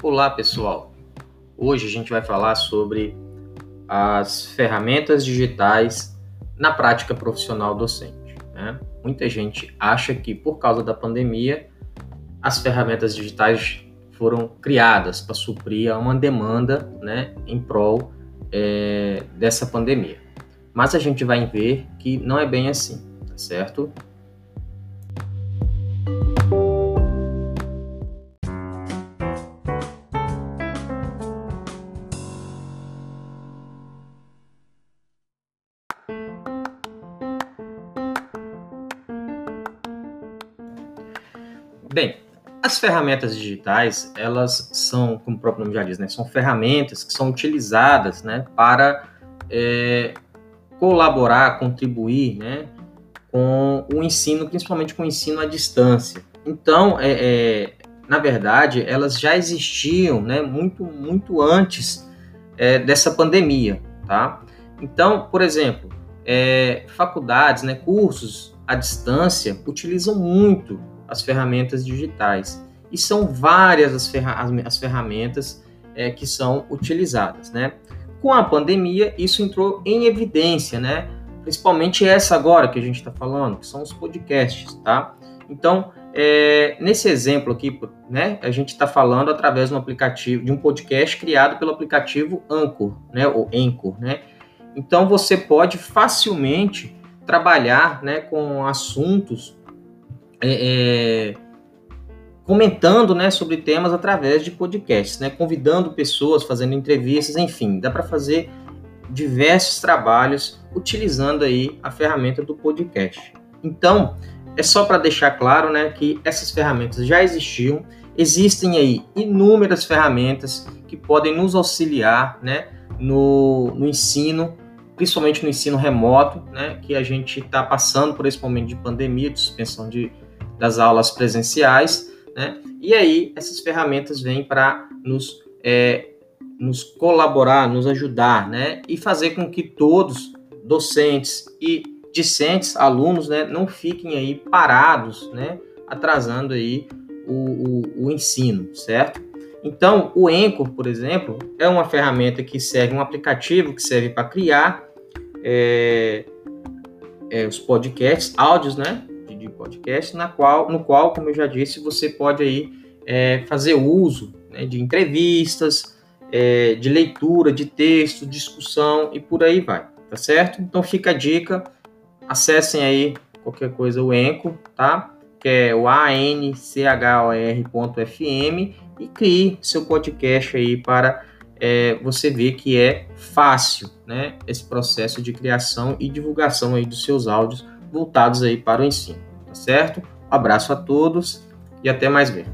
Olá, pessoal. Hoje a gente vai falar sobre as ferramentas digitais na prática profissional docente. Né? Muita gente acha que por causa da pandemia as ferramentas digitais foram criadas para suprir uma demanda né, em prol é, dessa pandemia. Mas a gente vai ver que não é bem assim, tá certo? Bem, as ferramentas digitais, elas são, como o próprio nome já diz, né, são ferramentas que são utilizadas né, para é, colaborar, contribuir né, com o ensino, principalmente com o ensino à distância. Então, é, é, na verdade, elas já existiam né, muito, muito antes é, dessa pandemia. Tá? Então, por exemplo, é, faculdades, né, cursos à distância utilizam muito as ferramentas digitais. E são várias as, ferra as ferramentas é, que são utilizadas, né? Com a pandemia, isso entrou em evidência, né? Principalmente essa agora que a gente está falando, que são os podcasts, tá? Então, é, nesse exemplo aqui, né, a gente está falando através de um aplicativo, de um podcast criado pelo aplicativo Anchor, né, ou Anchor, né? Então, você pode facilmente trabalhar, né, com assuntos é, é, comentando né, sobre temas através de podcasts, né, convidando pessoas, fazendo entrevistas, enfim, dá para fazer diversos trabalhos utilizando aí a ferramenta do podcast. Então, é só para deixar claro né, que essas ferramentas já existiam, existem aí inúmeras ferramentas que podem nos auxiliar né, no, no ensino principalmente no ensino remoto, né, que a gente está passando por esse momento de pandemia, de suspensão de, das aulas presenciais, né? E aí essas ferramentas vêm para nos, é, nos colaborar, nos ajudar, né? E fazer com que todos, docentes e discentes, alunos, né, não fiquem aí parados, né? Atrasando aí o, o, o ensino, certo? Então, o Anchor, por exemplo, é uma ferramenta que serve, um aplicativo que serve para criar é, é, os podcasts, áudios, né? Podcast, na qual, no qual, como eu já disse, você pode aí é, fazer uso né, de entrevistas, é, de leitura de texto, discussão e por aí vai, tá certo? Então fica a dica, acessem aí qualquer coisa o Enco, tá? Que é o anchor.fm e crie seu podcast aí para é, você ver que é fácil, né? Esse processo de criação e divulgação aí dos seus áudios voltados aí para o ensino tá certo? Abraço a todos e até mais ver.